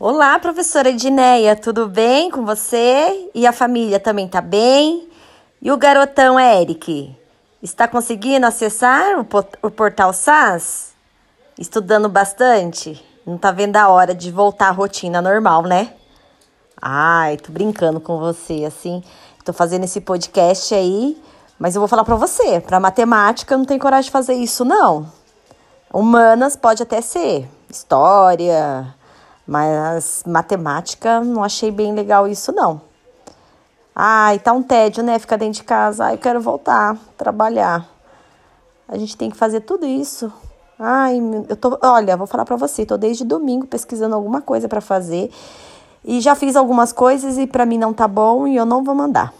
Olá, professora Edneia, tudo bem com você? E a família também tá bem? E o garotão Eric? Está conseguindo acessar o, o portal SAS? Estudando bastante? Não tá vendo a hora de voltar à rotina normal, né? Ai, tô brincando com você, assim. Tô fazendo esse podcast aí, mas eu vou falar para você, para matemática eu não tenho coragem de fazer isso não. Humanas pode até ser, história, mas matemática não achei bem legal isso não. Ai, tá um tédio, né? Ficar dentro de casa. Ai, eu quero voltar, trabalhar. A gente tem que fazer tudo isso. Ai, eu tô, olha, vou falar para você, tô desde domingo pesquisando alguma coisa para fazer e já fiz algumas coisas e para mim não tá bom e eu não vou mandar.